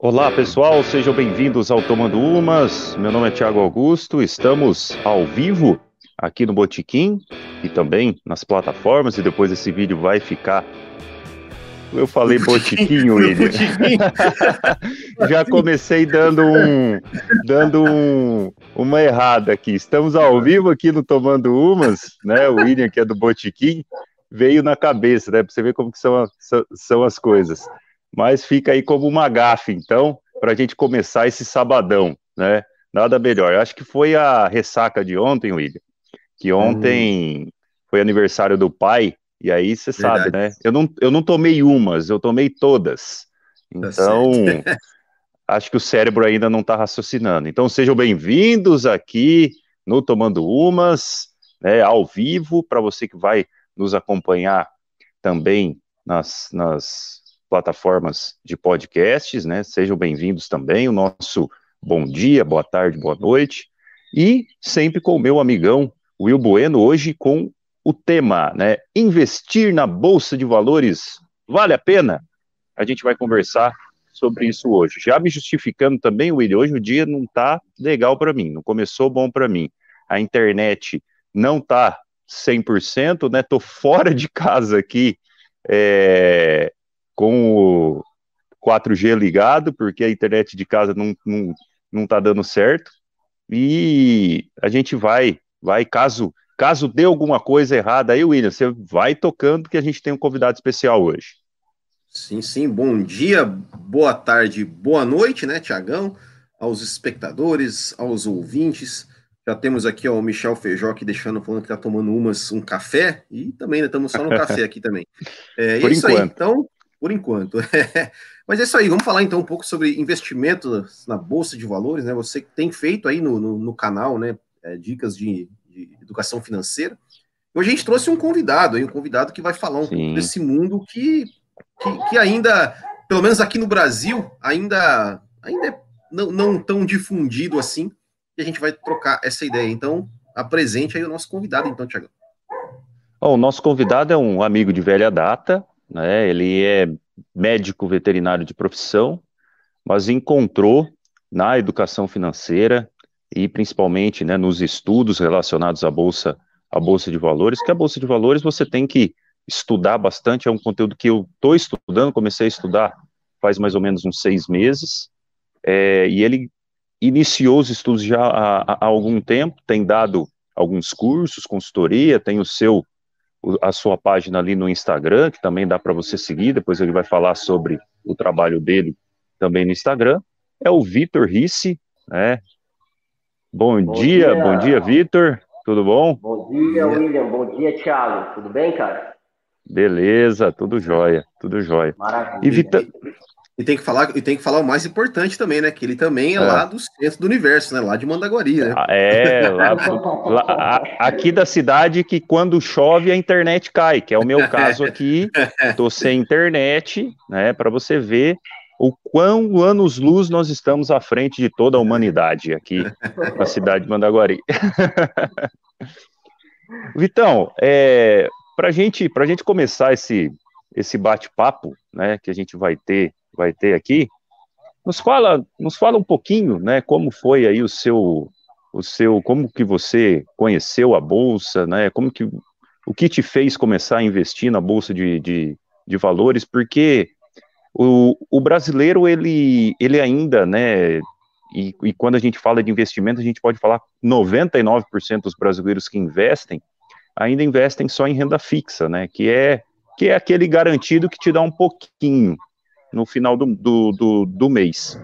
Olá pessoal, sejam bem-vindos ao Tomando Umas. Meu nome é Tiago Augusto, estamos ao vivo aqui no Botiquim e também nas plataformas, e depois esse vídeo vai ficar. Eu falei Botiquim, William. Já comecei dando um dando um, uma errada aqui. Estamos ao vivo aqui no Tomando Umas, né? O William, que é do Botiquim, veio na cabeça, né? Para você ver como que são, são as coisas mas fica aí como uma gafe, então, para a gente começar esse sabadão, né? Nada melhor. Eu acho que foi a ressaca de ontem, William, que ontem hum. foi aniversário do pai, e aí você sabe, né? Eu não, eu não tomei umas, eu tomei todas. Tá então, tá acho que o cérebro ainda não está raciocinando. Então, sejam bem-vindos aqui no Tomando Umas, né, ao vivo, para você que vai nos acompanhar também nas, nas plataformas de podcasts, né? Sejam bem-vindos também. O nosso bom dia, boa tarde, boa noite. E sempre com o meu amigão Will Bueno, hoje com o tema, né? Investir na Bolsa de Valores vale a pena? A gente vai conversar sobre isso hoje. Já me justificando também, Will, hoje o dia não tá legal para mim, não começou bom para mim. A internet não tá 100%, né? Tô fora de casa aqui, é, com o 4G ligado, porque a internet de casa não, não, não tá dando certo. E a gente vai, vai, caso, caso dê alguma coisa errada aí, William, você vai tocando que a gente tem um convidado especial hoje. Sim, sim, bom dia, boa tarde, boa noite, né, Tiagão, aos espectadores, aos ouvintes. Já temos aqui ó, o Michel Feijó aqui deixando, falando que tá tomando umas, um café, e também estamos né, só no café aqui também. É, Por isso enquanto. aí, então, por enquanto. Mas é isso aí, vamos falar então um pouco sobre investimento na Bolsa de Valores, né? Você tem feito aí no, no, no canal, né? É, dicas de, de, educação financeira. Hoje a gente trouxe um convidado aí, um convidado que vai falar um Sim. pouco desse mundo que, que, que, ainda, pelo menos aqui no Brasil, ainda, ainda é não, não tão difundido assim, e a gente vai trocar essa ideia. Então, apresente aí o nosso convidado, então, Tiago. Oh, o nosso convidado é um amigo de velha data, né? Ele é médico veterinário de profissão, mas encontrou na educação financeira e principalmente né, nos estudos relacionados à bolsa, à bolsa de valores, que a bolsa de valores você tem que estudar bastante. É um conteúdo que eu estou estudando, comecei a estudar faz mais ou menos uns seis meses, é, e ele iniciou os estudos já há, há algum tempo, tem dado alguns cursos, consultoria, tem o seu a sua página ali no Instagram, que também dá para você seguir, depois ele vai falar sobre o trabalho dele também no Instagram, é o Vitor Risse, né? Bom, bom dia, dia, bom dia, Vitor, tudo bom? Bom dia, William, bom dia, Thiago, tudo bem, cara? Beleza, tudo jóia, tudo jóia. Maravilha. E Vitor, e tem que falar, e tem que falar o mais importante também, né? Que ele também é, é. lá do centro do universo, né? Lá de Mandaguari, né? Ah, é, lá, lá, aqui da cidade que quando chove a internet cai, que é o meu caso aqui. Tô sem internet, né? Para você ver o quão anos-luz nós estamos à frente de toda a humanidade aqui na cidade de Mandaguari. Vitão, é, para gente, a gente começar esse, esse bate-papo, né, que a gente vai ter vai ter aqui. Nos fala, nos fala um pouquinho, né, como foi aí o seu, o seu, como que você conheceu a bolsa, né, como que, o que te fez começar a investir na bolsa de, de, de valores, porque o, o brasileiro, ele, ele ainda, né, e, e, quando a gente fala de investimento, a gente pode falar 99% dos brasileiros que investem, ainda investem só em renda fixa, né, que é, que é aquele garantido que te dá um pouquinho, no final do, do, do, do mês.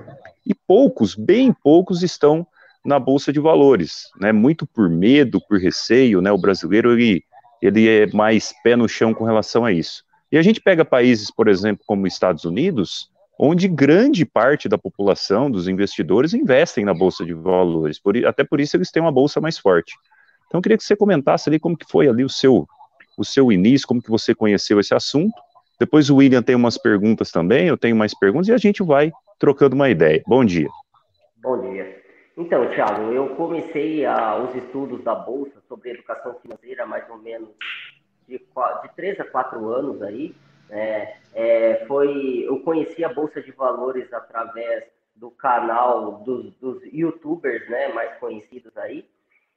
E poucos, bem poucos, estão na bolsa de valores, né? Muito por medo, por receio, né? O brasileiro ele, ele é mais pé no chão com relação a isso. E a gente pega países, por exemplo, como Estados Unidos, onde grande parte da população, dos investidores, investem na bolsa de valores. Por, até por isso eles têm uma bolsa mais forte. Então, eu queria que você comentasse ali como que foi ali o seu o seu início, como que você conheceu esse assunto depois o William tem umas perguntas também, eu tenho mais perguntas e a gente vai trocando uma ideia. Bom dia. Bom dia. Então, Thiago, eu comecei a, os estudos da Bolsa sobre educação financeira mais ou menos de, de 3 a 4 anos aí, É, é, foi, eu conheci a Bolsa de Valores através do canal dos, dos youtubers né, mais conhecidos aí,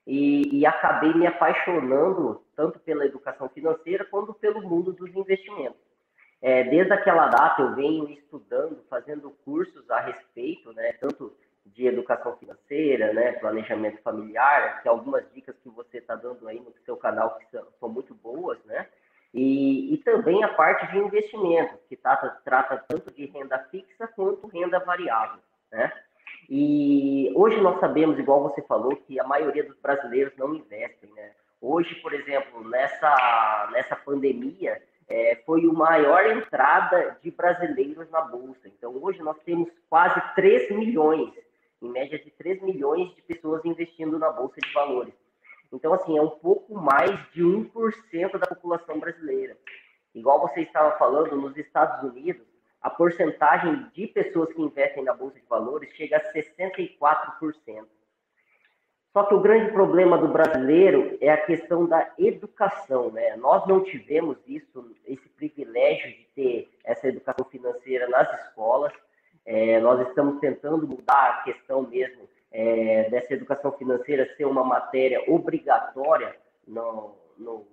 e, e, acabei me apaixonando tanto pela educação financeira quanto pelo mundo dos investimentos. É, desde aquela data eu venho estudando, fazendo cursos a respeito, né, tanto de educação financeira, né, planejamento familiar, que algumas dicas que você está dando aí no seu canal que são, são muito boas, né, e, e, também a parte de investimentos, que trata, trata tanto de renda fixa quanto renda variável, né. E hoje nós sabemos, igual você falou, que a maioria dos brasileiros não investem, né. Hoje, por exemplo, nessa, nessa pandemia, é, foi a maior entrada de brasileiros na Bolsa. Então, hoje nós temos quase 3 milhões, em média de 3 milhões de pessoas investindo na Bolsa de Valores. Então, assim, é um pouco mais de 1% da população brasileira. Igual você estava falando, nos Estados Unidos, a porcentagem de pessoas que investem na Bolsa de Valores chega a 64%. Só que o grande problema do brasileiro é a questão da educação, né? Nós não tivemos isso, esse privilégio de ter essa educação financeira nas escolas. É, nós estamos tentando mudar a questão mesmo é, dessa educação financeira ser uma matéria obrigatória no, no,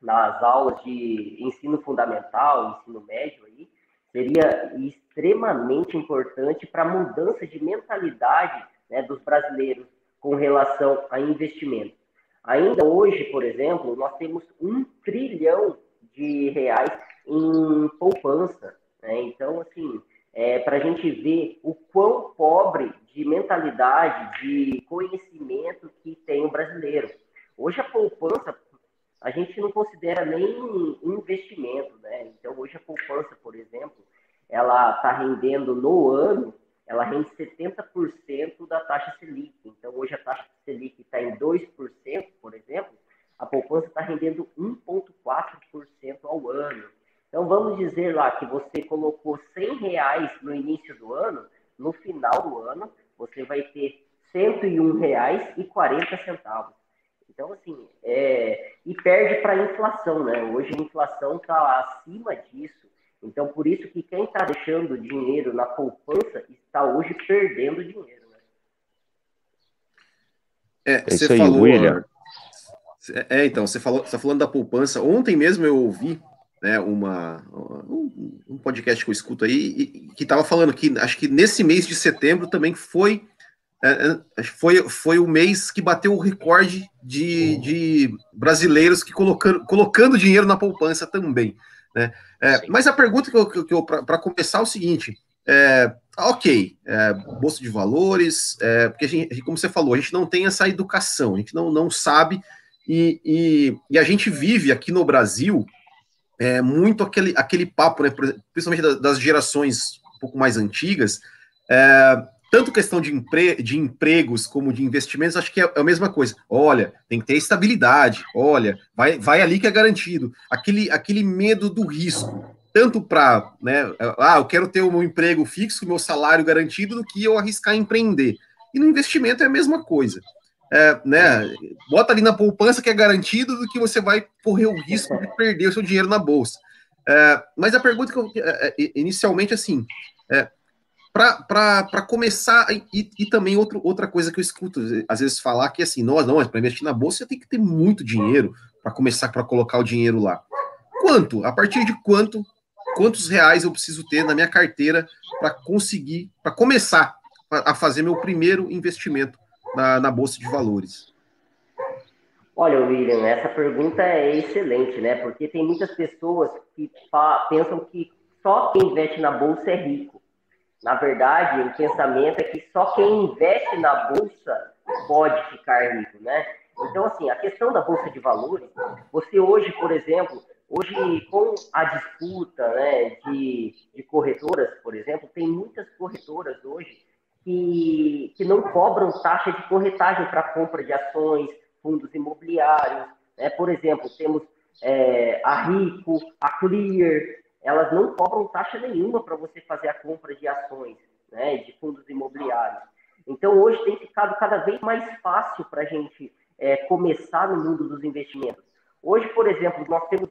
nas aulas de ensino fundamental, ensino médio aí, seria extremamente importante para a mudança de mentalidade né, dos brasileiros com relação a investimento. Ainda hoje, por exemplo, nós temos um trilhão de reais em poupança. Né? Então, assim, é, para a gente ver o quão pobre de mentalidade, de conhecimento que tem o brasileiro. Hoje a poupança a gente não considera nem investimento, né? Então hoje a poupança, por exemplo, ela está rendendo no ano ela rende 70% da taxa Selic. Então, hoje a taxa Selic está em 2%, por exemplo, a poupança está rendendo 1,4% ao ano. Então, vamos dizer lá que você colocou 100 reais no início do ano, no final do ano, você vai ter 101 reais e 40 centavos. Então, assim, é... e perde para a inflação, né? Hoje a inflação está acima disso. Então, por isso que quem está deixando dinheiro na poupança está hoje perdendo dinheiro. Né? É, é você aí, falou, William. É, então, você falou, você tá falando da poupança. Ontem mesmo eu ouvi né, uma, um, um podcast que eu escuto aí, e, que estava falando que acho que nesse mês de setembro também foi é, é foi, foi o mês que bateu o recorde de, de brasileiros que colocando, colocando dinheiro na poupança também. Né? É, mas a pergunta que eu, que eu para começar é o seguinte: é, ok, é, bolsa de valores, é, porque gente, como você falou, a gente não tem essa educação, a gente não, não sabe, e, e, e a gente vive aqui no Brasil é, muito aquele, aquele papo, né, principalmente das gerações um pouco mais antigas, é, tanto questão de, empre de empregos como de investimentos, acho que é, é a mesma coisa. Olha, tem que ter estabilidade, olha, vai, vai ali que é garantido. Aquele, aquele medo do risco, tanto para, né, ah, eu quero ter um emprego fixo, meu salário garantido, do que eu arriscar empreender. E no investimento é a mesma coisa. É, né, bota ali na poupança que é garantido do que você vai correr o risco de perder o seu dinheiro na bolsa. É, mas a pergunta que eu, é, é inicialmente assim, é, para começar, e, e, também outro, outra coisa que eu escuto às vezes falar que assim, nós não, mas para investir na bolsa você tem que ter muito dinheiro para começar para colocar o dinheiro lá. Quanto? A partir de quanto? Quantos reais eu preciso ter na minha carteira para conseguir, para começar a fazer meu primeiro investimento na, na bolsa de valores? Olha, William, essa pergunta é excelente, né? Porque tem muitas pessoas que pensam que só quem investe na bolsa é rico. Na verdade, o pensamento é que só quem investe na bolsa pode ficar rico, né? Então, assim, a questão da bolsa de valores, você hoje, por exemplo, hoje com a disputa né, de, de corretoras, por exemplo, tem muitas corretoras hoje que, que não cobram taxa de corretagem para compra de ações, fundos imobiliários. Né? Por exemplo, temos é, a Rico, a Clear, elas não cobram taxa nenhuma para você fazer a compra de ações, né, de fundos imobiliários. Então, hoje tem ficado cada vez mais fácil para a gente é, começar no mundo dos investimentos. Hoje, por exemplo, nós temos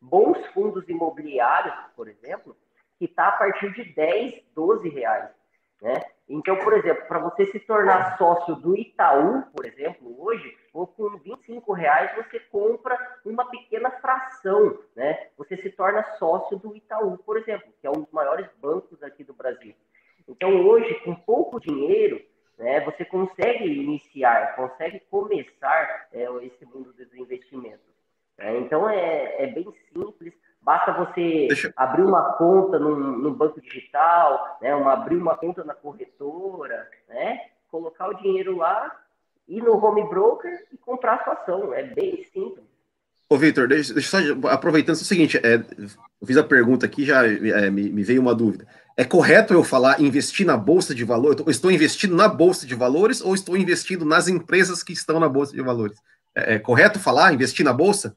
bons fundos imobiliários, por exemplo, que está a partir de 10, 12 reais. Né? Então, por exemplo, para você se tornar sócio do Itaú, por exemplo, hoje, com 25 reais você compra uma pequena fração, se torna sócio do Itaú, por exemplo, que é um dos maiores bancos aqui do Brasil. Então, hoje, com pouco dinheiro, né, você consegue iniciar, consegue começar é, esse mundo dos investimentos. É, então, é, é bem simples. Basta você Deixa... abrir uma conta no, no banco digital, né, uma, abrir uma conta na corretora, né, colocar o dinheiro lá, ir no home broker e comprar a sua ação. É bem simples. Ô, Victor, deixa, deixa só aproveitando é o seguinte, é, eu fiz a pergunta aqui, já é, me, me, veio uma dúvida. É correto eu falar investir na bolsa de valores? Estou investindo na bolsa de valores ou estou investindo nas empresas que estão na bolsa de valores? É, é correto falar investir na bolsa?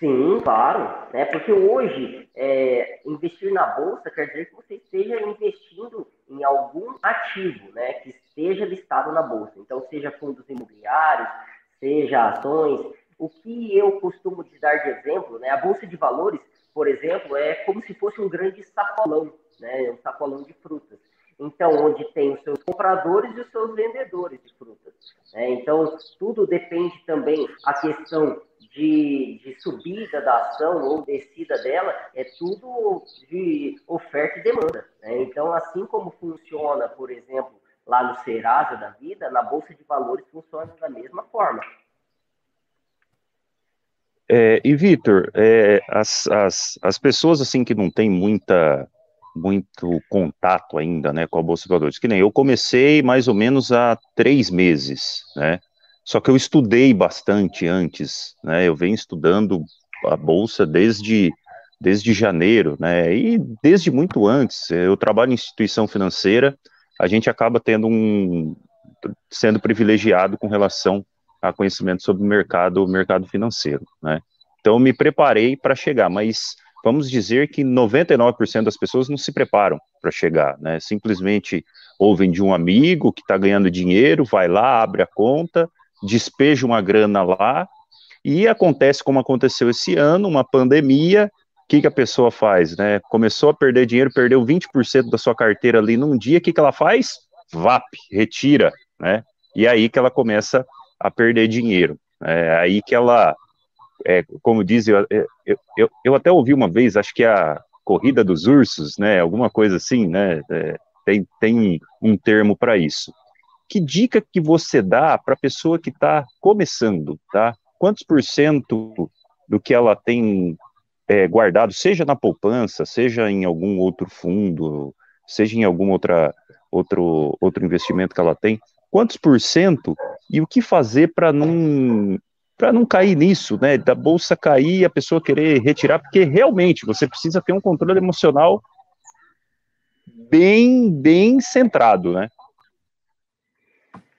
Sim, claro. Né? Porque hoje, é, investir na bolsa quer dizer que você esteja investindo em algum ativo né, que esteja listado na bolsa. Então, seja fundos imobiliários, seja ações. O que eu costumo te dar de exemplo, né, a bolsa de valores, por exemplo, é como se fosse um grande sacolão, né, um sacolão de frutas. Então, onde tem os seus compradores e os seus vendedores de frutas. Né? Então, tudo depende também a questão de, de, subida da ação ou descida dela, é tudo de oferta e demanda. Né? Então, assim como funciona, por exemplo, lá no Serasa da vida, na Bolsa de Valores funciona da mesma forma. É, e Vitor, é, as, as, as pessoas assim que não têm muita muito contato ainda, né, com a bolsa de valores. Que nem eu comecei mais ou menos há três meses, né? Só que eu estudei bastante antes, né? Eu venho estudando a bolsa desde desde janeiro, né? E desde muito antes. Eu trabalho em instituição financeira, a gente acaba tendo um sendo privilegiado com relação a conhecimento sobre o mercado, o mercado financeiro, né? Então me preparei para chegar, mas vamos dizer que 99% das pessoas não se preparam para chegar, né? Simplesmente ouvem de um amigo que está ganhando dinheiro, vai lá, abre a conta, despeja uma grana lá, e acontece como aconteceu esse ano, uma pandemia, o que, que a pessoa faz, né? Começou a perder dinheiro, perdeu 20% da sua carteira ali num dia, o que, que ela faz? VAP, retira, né? E aí que ela começa a perder dinheiro. É aí que ela é, como diz, eu, eu, eu, até ouvi uma vez, acho que é a corrida dos ursos, né, alguma coisa assim, né, é, tem, tem um termo para isso. Que dica que você dá para a pessoa que está começando, tá? Quantos por cento do que ela tem é, guardado, seja na poupança, seja em algum outro fundo, seja em algum outra, outro, outro investimento que ela tem, quantos por cento e o que fazer para não para não cair nisso, né? Da bolsa cair e a pessoa querer retirar, porque realmente você precisa ter um controle emocional bem, bem centrado, né?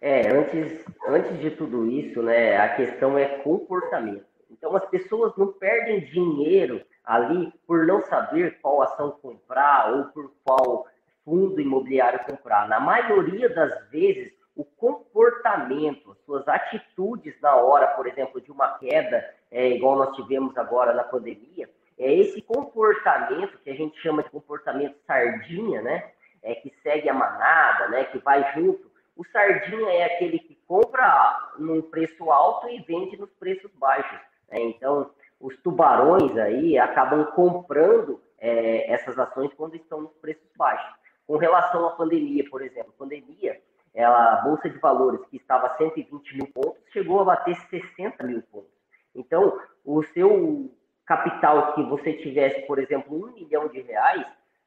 É, antes, antes de tudo isso, né, a questão é comportamento. Então as pessoas não perdem dinheiro ali por não saber qual ação comprar ou por qual fundo imobiliário comprar. Na maioria das vezes, o comportamento, as suas atitudes na hora, por exemplo, de uma queda, é, igual nós tivemos agora na pandemia, é esse comportamento que a gente chama de comportamento sardinha, né? É, que segue a manada, né? Que vai junto. O sardinha é aquele que compra num preço alto e vende nos preços baixos. Né? Então, os tubarões aí acabam comprando é, essas ações quando estão nos preços baixos. Com relação à pandemia, por exemplo, pandemia ela, a Bolsa de Valores, que estava a 120 mil pontos, chegou a bater 60 mil pontos. Então, o seu capital que você tivesse, por exemplo, um milhão de reais,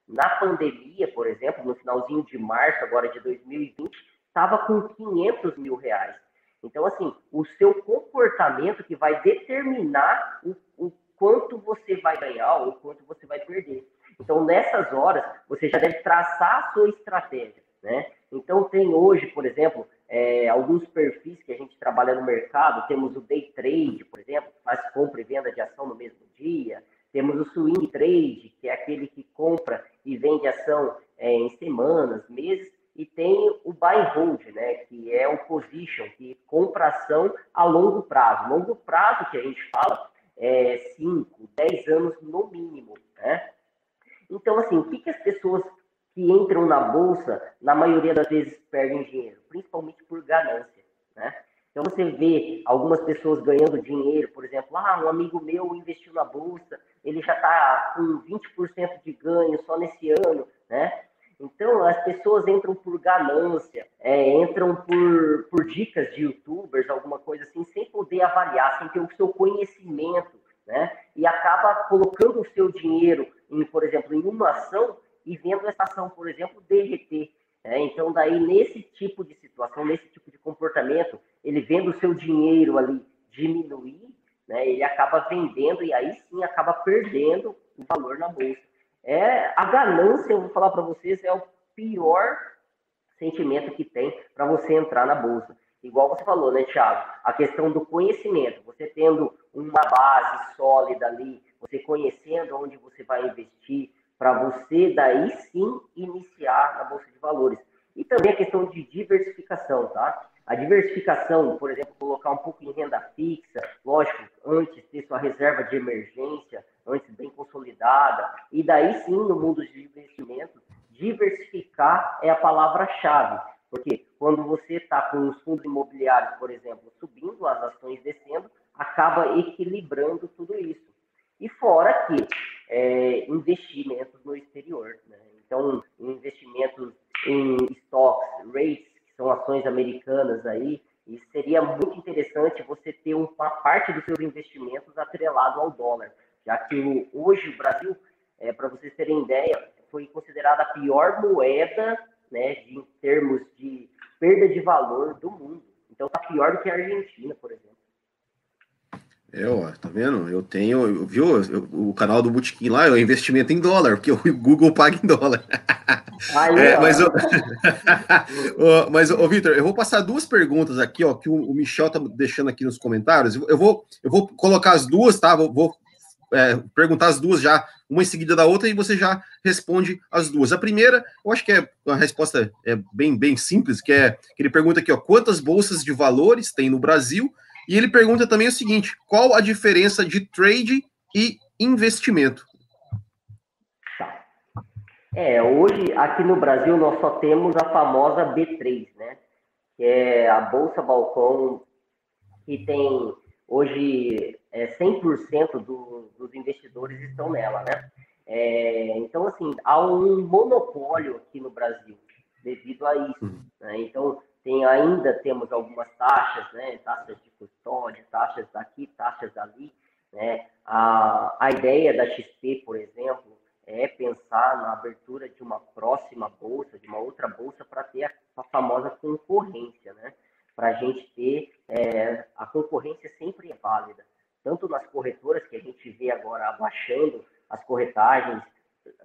na pandemia, por exemplo, no finalzinho de março agora de 2020, estava com 500 mil reais. Então, assim, o seu comportamento que vai determinar o, o quanto você vai ganhar ou quanto você vai perder. Então, nessas horas, você já deve traçar a sua estratégia, né? Então, tem hoje, por exemplo, é, alguns perfis que a gente trabalha no mercado, temos o day trade, por exemplo, que faz compra e venda de ação no mesmo dia, temos o swing trade, que é aquele que compra e vende ação é, em semanas, meses, e tem o buy and hold, né, que é o position, que compra ação a longo prazo. Longo prazo que a gente fala é 5, 10 anos no mínimo, né? Então, assim, o que, que as pessoas entram na bolsa, na maioria das vezes perdem dinheiro, principalmente por ganância, né? Então você vê algumas pessoas ganhando dinheiro, por exemplo, ah, um amigo meu investiu na bolsa, ele já está com 20% de ganho só nesse ano, né? Então as pessoas entram por ganância, é, entram por, por dicas de youtubers, alguma coisa assim, sem poder avaliar, sem ter o seu conhecimento, né? E acaba colocando o seu dinheiro, em, por exemplo, em uma ação e vendo essa ação, por exemplo, derreter. É, então, daí, nesse tipo de situação, nesse tipo de comportamento, ele vendo o seu dinheiro ali diminuir, né, ele acaba vendendo e aí sim acaba perdendo o valor na bolsa. É, a ganância, eu vou falar para vocês, é o pior sentimento que tem para você entrar na bolsa. Igual você falou, né, Thiago? A questão do conhecimento, você tendo uma base sólida ali, você conhecendo onde você vai investir, para você daí sim iniciar na bolsa de valores. E também a questão de diversificação, tá? A diversificação, por exemplo, colocar um pouco em renda fixa, lógico, antes ter sua reserva de emergência, antes bem consolidada, e daí sim no mundo de investimentos, diversificar é a palavra-chave. Porque quando você está com os fundos imobiliários, por exemplo, subindo, as ações descendo, acaba equilibrando tudo isso. E fora que é, investimentos no exterior. Né? Então, investimentos em stocks, rates, que são ações americanas aí, e seria muito interessante você ter uma parte dos seus investimentos atrelado ao dólar, já que hoje o Brasil, é, para vocês terem ideia, foi considerada a pior moeda né, em termos de perda de valor do mundo. Então está pior do que a Argentina, por exemplo. É, ó, tá vendo? Eu tenho, viu o canal do Botequim lá, é o investimento em dólar, porque o Google paga em dólar. Aí, é, mas, o, mas, ô, Vitor, eu vou passar duas perguntas aqui, ó, que o, o, Michel tá deixando aqui nos comentários. Eu vou, eu vou colocar as duas, tá? Vou, vou é, perguntar as duas já, uma em seguida da outra, e você já responde as duas. A primeira, eu acho que é uma resposta é bem, bem simples, que é que ele pergunta aqui, ó, quantas bolsas de valores tem no Brasil? E ele pergunta também o seguinte: qual a diferença de trade e investimento? Tá. É, hoje aqui no Brasil nós só temos a famosa B3, né? Que é a Bolsa Balcão, que tem hoje é, 100% do, dos investidores estão nela, né? É, então, assim, há um monopólio aqui no Brasil devido a isso. Uhum. Né? Então, tem, ainda temos algumas taxas, né? Taxas de custódia, taxas daqui, taxas dali. Né? A, a ideia da XP, por exemplo, é pensar na abertura de uma próxima bolsa, de uma outra bolsa, para ter a, a, famosa concorrência, né? Para a gente ter é, a concorrência sempre é válida, tanto nas corretoras que a gente vê agora abaixando as corretagens,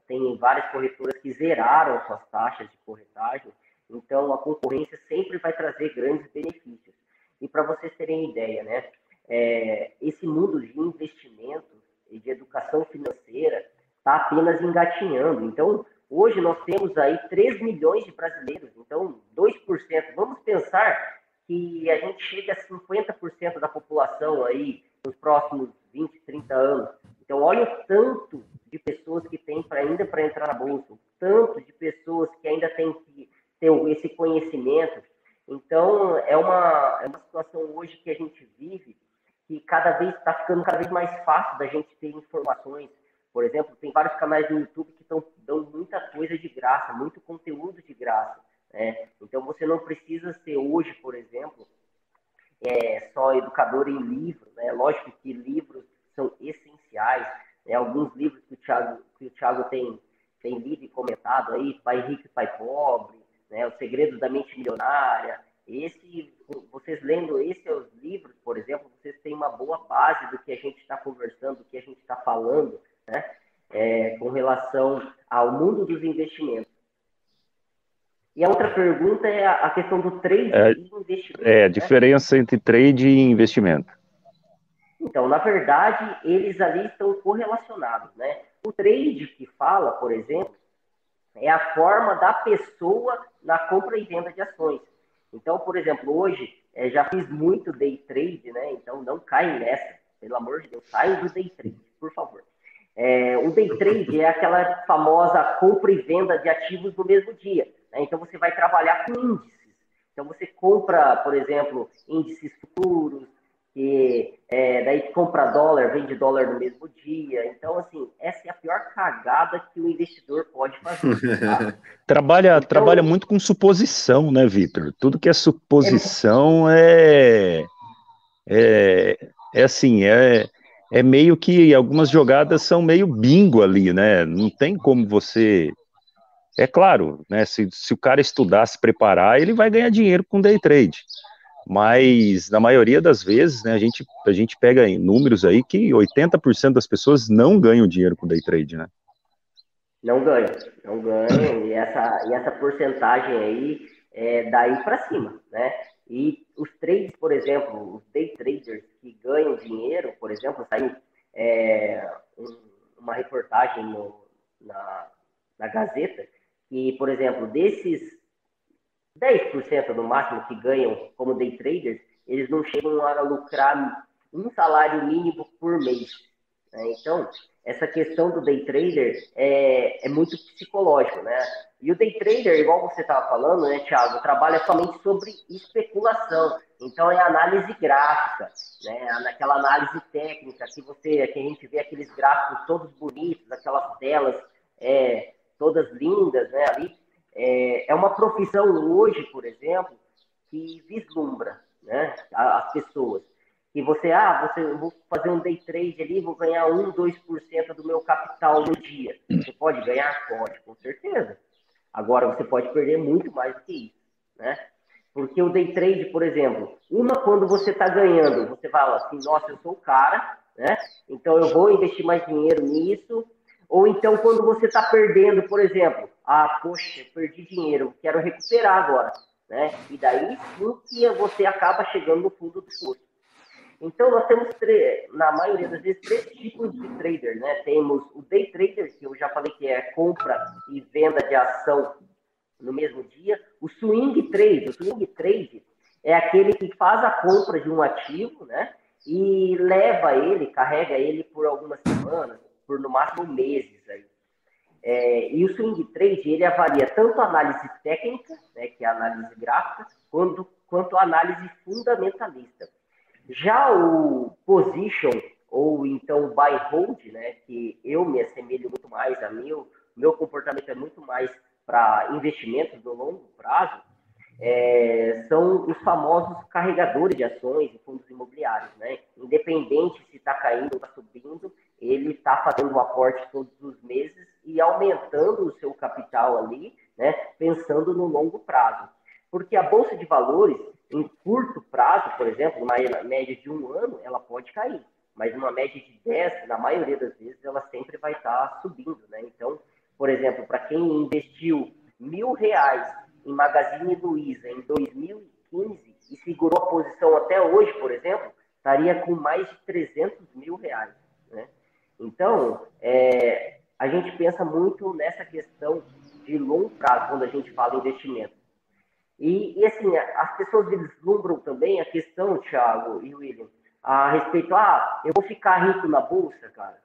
tem várias corretoras que zeraram suas taxas de corretagem, então, a concorrência sempre vai trazer grandes benefícios. E para vocês terem ideia, né, é, esse mundo de investimentos e de educação financeira está apenas engatinhando. Então, hoje nós temos aí 3 milhões de brasileiros, então 2%. Vamos pensar que a gente chega a 50% da população aí nos próximos 20, 30 anos. Então, olha o tanto de pessoas que tem pra, ainda para entrar na bolsa, o tanto de pessoas que ainda tem que ter esse conhecimento. Então, é uma situação hoje que a gente vive que cada vez está ficando cada vez mais fácil da gente ter informações. Por exemplo, tem vários canais no YouTube que estão dando muita coisa de graça, muito conteúdo de graça. Né? Então, você não precisa ser hoje, por exemplo, é, só educador em livro. Né? Lógico que livros são essenciais. Né? Alguns livros que o Thiago, que o Thiago tem, tem lido e comentado aí, Pai Rico e Pai Pobre, né, O Segredo da Mente Milionária. Esse, vocês lendo esses livros, por exemplo, vocês têm uma boa base do que a gente está conversando, do que a gente está falando, né, é, com relação ao mundo dos investimentos. E a outra pergunta é a questão do trade é, e investimento. É, a né? diferença entre trade e investimento. Então, na verdade, eles ali estão correlacionados, né? O trade que fala, por exemplo, é a forma da pessoa na compra e venda de ações. Então, por exemplo, hoje é, já fiz muito day trade, né? Então não caem nessa, pelo amor de Deus, saiam do day trade, por favor. É, o day trade é aquela famosa compra e venda de ativos no mesmo dia. Né? Então você vai trabalhar com índices. Então você compra, por exemplo, índices futuros, que é, daí compra dólar, vende dólar no mesmo dia. Então, assim, essa é a pior cagada que o investidor pode fazer. Tá? trabalha, então, trabalha muito com suposição, né, Vitor? Tudo que é suposição é, é, é assim, é, é meio que algumas jogadas são meio bingo ali, né? Não tem como você. É claro, né? Se, se o cara estudar, se preparar, ele vai ganhar dinheiro com day trade. Mas na maioria das vezes, né, a gente, a gente pega números aí que 80% das pessoas não ganham dinheiro com day trade, né? Não ganham, não ganham, e essa, e essa porcentagem aí é daí para cima, né? E os trades, por exemplo, os day traders que ganham dinheiro, por exemplo, saiu é, um, uma reportagem no, na, na Gazeta, que, por exemplo, desses 10% no máximo que ganham como day traders, eles não chegam a lucrar um salário mínimo por mês. Né? Então, essa questão do day trader é, é muito psicológico, né? E o day trader, igual você estava falando, né, Thiago, trabalha somente sobre especulação. Então é análise gráfica, né? Naquela análise técnica que você, que a gente vê aqueles gráficos todos bonitos, aquelas telas é, todas lindas, né? Ali é, é uma profissão hoje, por exemplo, que vislumbra, né? As pessoas que você, ah, você, eu vou fazer um day trade ali, vou ganhar 1, 2% do meu capital no dia. Você pode ganhar? Pode, com certeza. Agora, você pode perder muito mais do que isso, né? Porque o day trade, por exemplo, uma quando você está ganhando, você fala assim, nossa, eu sou o cara, né? Então eu vou investir mais dinheiro nisso. Ou então quando você está perdendo, por exemplo, ah, poxa, perdi dinheiro, quero recuperar agora, né? E daí sim que você acaba chegando no fundo do poço. Então, nós temos, na maioria das vezes, três tipos de trader, né? Temos o day trader, que eu já falei que é compra e venda de ação no mesmo dia. O swing trade, o swing trade é aquele que faz a compra de um ativo, né? E leva ele, carrega ele por algumas semanas, por no máximo meses aí. É, e o swing trade, ele avalia tanto a análise técnica, né, que é a análise gráfica, quanto, quanto a análise fundamentalista. Já o position, ou então o buy hold, né, que eu me assemelho muito mais a o meu comportamento é muito mais para investimentos no longo prazo, é, são os famosos carregadores de ações e fundos imobiliários. Né? Independente se está caindo ou está subindo, ele está fazendo o aporte todos os meses e aumentando o seu capital ali, né, pensando no longo prazo. Porque a Bolsa de Valores, em curto prazo, por exemplo, numa média de um ano, ela pode cair. Mas numa média de 10, na maioria das vezes, ela sempre vai estar subindo. Né? Então, por exemplo, para quem investiu mil reais em Magazine Luiza em 2015 e segurou a posição até hoje, por exemplo, estaria com mais de 300 mil reais. Né? Então, é, a gente pensa muito nessa questão de longo prazo quando a gente fala investimento. E, e, assim, as pessoas vislumbram também a questão, Thiago e William, a respeito, ah, eu vou ficar rico na bolsa, cara.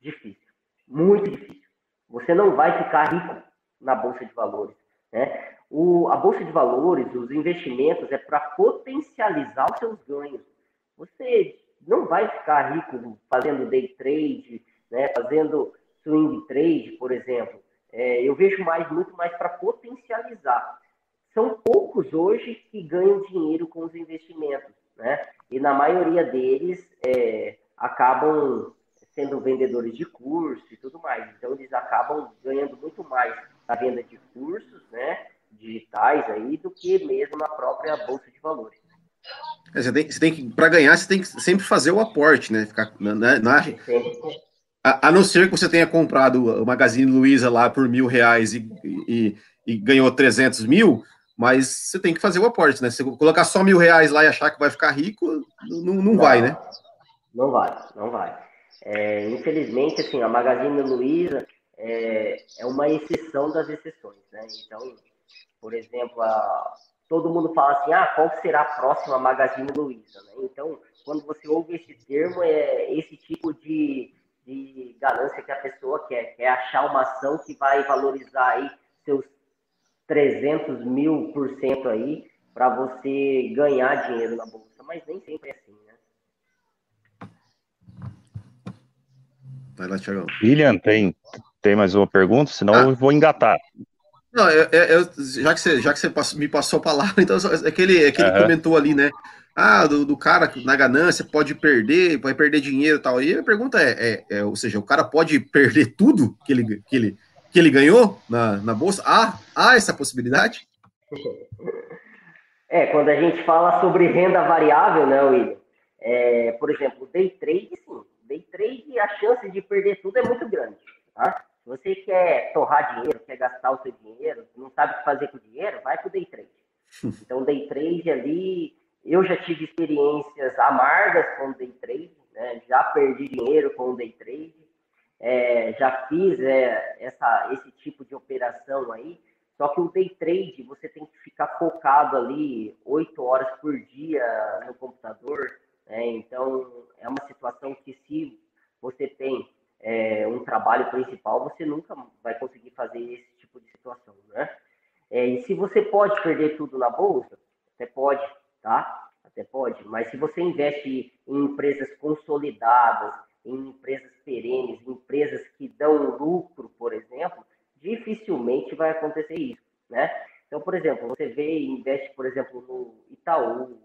Difícil, muito difícil. Você não vai ficar rico na bolsa de valores, né? O, a bolsa de valores, os investimentos, é para potencializar os seus ganhos. Você não vai ficar rico fazendo day trade, né? Fazendo swing trade, por exemplo. É, eu vejo mais, muito mais para potencializar são poucos hoje que ganham dinheiro com os investimentos, né? E na maioria deles é, acabam sendo vendedores de curso e tudo mais. Então eles acabam ganhando muito mais na venda de cursos, né? Digitais aí do que mesmo na própria bolsa de valores. É, você tem, você tem que, para ganhar, você tem que sempre fazer o aporte, né? Ficar na, na, a, a, não ser que você tenha comprado o Magazine Luiza lá por mil reais e, e, e ganhou 300 mil, mas você tem que fazer o aporte, né? Se colocar só mil reais lá e achar que vai ficar rico, não, não, não vai, né? Não vai, não vai. É, infelizmente, assim, a Magazine Luiza é, é uma exceção das exceções, né? Então, por exemplo, a, todo mundo fala assim, ah, qual será a próxima Magazine Luiza, né? Então, quando você ouve esse termo, é esse tipo de, de ganância que a pessoa quer, quer achar uma ação que vai valorizar aí seus 300 mil por cento aí para você ganhar dinheiro na bolsa, mas nem sempre é assim, né? Vai lá. William, tem, tem mais uma pergunta? Senão ah. eu vou engatar. Não, eu, eu, já que você, já que você passou, me passou a palavra, então é que ele, é que ele uhum. comentou ali, né? Ah, do, do, cara na ganância pode perder, vai perder dinheiro e tal. E a pergunta é, é, é, ou seja, o cara pode perder tudo que ele, que ele, que ele ganhou na, na bolsa? Há, há essa possibilidade? É, quando a gente fala sobre renda variável, né, William? É, por exemplo, day trade, sim. Day trade, a chance de perder tudo é muito grande, tá? Você quer torrar dinheiro, quer gastar o seu dinheiro, não sabe o que fazer com o dinheiro, vai pro day trade. Então, day trade ali, eu já tive experiências amargas com day trade, né? já perdi dinheiro com day trade, é, já fiz é, essa, esse tipo de operação aí, só que o day trade, você tem que ficar focado ali oito horas por dia no computador. Né? Então, é uma situação que se você tem é, um trabalho principal, você nunca vai conseguir fazer esse tipo de situação, né? É, e se você pode perder tudo na bolsa, até pode, tá? Até pode. Mas se você investe em empresas consolidadas, em empresas perenes, em empresas que dão lucro, por exemplo, dificilmente vai acontecer isso, né? Então, por exemplo, você vê e investe, por exemplo, no Itaú,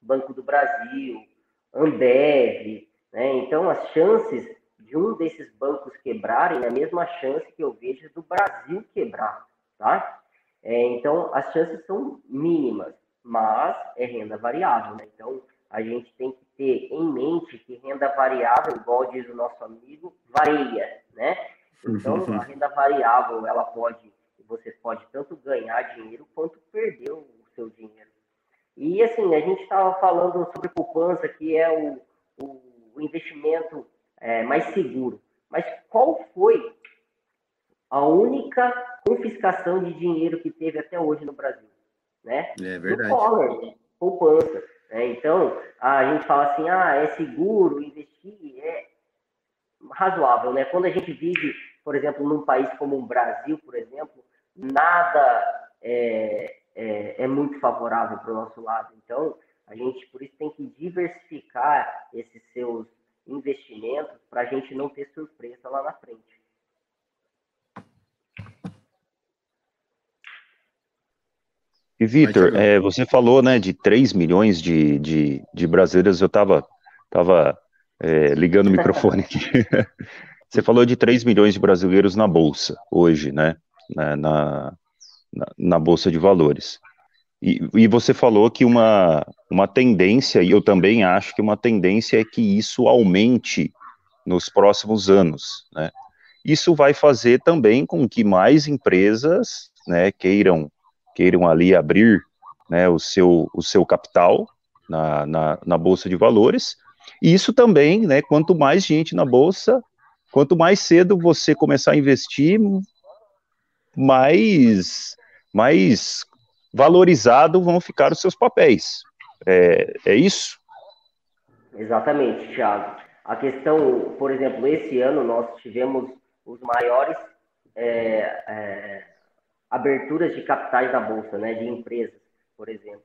Banco do Brasil, Ambev, né? Então, as chances de um desses bancos quebrarem é a mesma chance que eu vejo do Brasil quebrar, tá? É, então, as chances são mínimas, mas é renda variável, né? Então, a gente tem que ter em mente que renda variável, igual diz o nosso amigo, varia, né? Então, a renda variável, ela pode, você pode tanto ganhar dinheiro quanto perder o seu dinheiro. E assim, a gente estava falando sobre poupança, que é o, o, o investimento é, mais seguro. Mas qual foi a única confiscação de dinheiro que teve até hoje no Brasil? Né? É verdade. Collor, poupança. Né? Então, a gente fala assim, ah, é seguro investir, é razoável, né? Quando a gente vive por exemplo, num país como o Brasil, por exemplo, nada é, é, é muito favorável para o nosso lado. Então, a gente, por isso, tem que diversificar esses seus investimentos para a gente não ter surpresa lá na frente. E Vitor, é, você falou né, de 3 milhões de, de, de brasileiros, eu estava tava, é, ligando o microfone aqui. Você falou de 3 milhões de brasileiros na Bolsa, hoje, né? Na, na, na Bolsa de Valores. E, e, você falou que uma, uma tendência, e eu também acho que uma tendência é que isso aumente nos próximos anos, né? Isso vai fazer também com que mais empresas, né, queiram, queiram ali abrir, né, o seu, o seu capital na, na, na Bolsa de Valores, e isso também, né, quanto mais gente na Bolsa, Quanto mais cedo você começar a investir, mais, mais valorizado vão ficar os seus papéis. É, é isso? Exatamente, Thiago. A questão, por exemplo, esse ano nós tivemos os maiores é, é, aberturas de capitais da Bolsa, né, de empresas, por exemplo.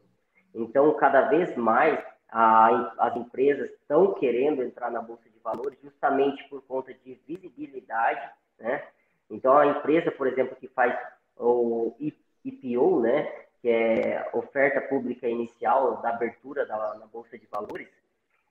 Então, cada vez mais a, as empresas estão querendo entrar na Bolsa valores justamente por conta de visibilidade, né? Então, a empresa, por exemplo, que faz o IPO, né, que é oferta pública inicial da abertura da na bolsa de valores,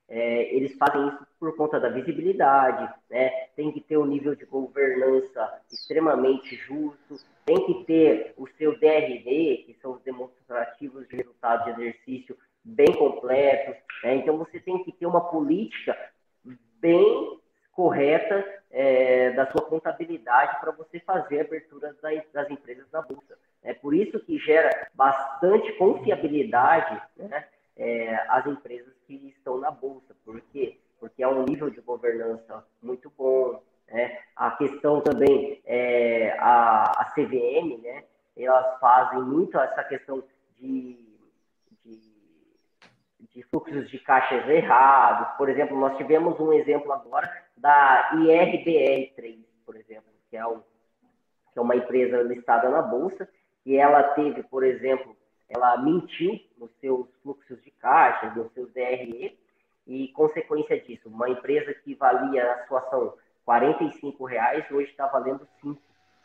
é, eles fazem isso por conta da visibilidade, né? Tem que ter um nível de governança extremamente justo, tem que ter o seu DRD, que são os demonstrativos de resultado de exercício bem completos. Né? Então você tem que ter uma política bem correta é, da sua contabilidade para você fazer a abertura das, das, empresas na bolsa. É por isso que gera bastante confiabilidade né, é, as empresas que estão na bolsa. Por quê? Porque é um nível de governança muito bom. Né? A questão também, é, a, a CVM, né, elas fazem muito essa questão de de fluxos de caixas errados. Por exemplo, nós tivemos um exemplo agora da IRBR3, por exemplo, que é, que é uma empresa listada na Bolsa, e ela teve, por exemplo, ela mentiu nos seus fluxos de caixa, nos seus DRE, e consequência disso, uma empresa que valia a sua ação R$ reais hoje está valendo 5,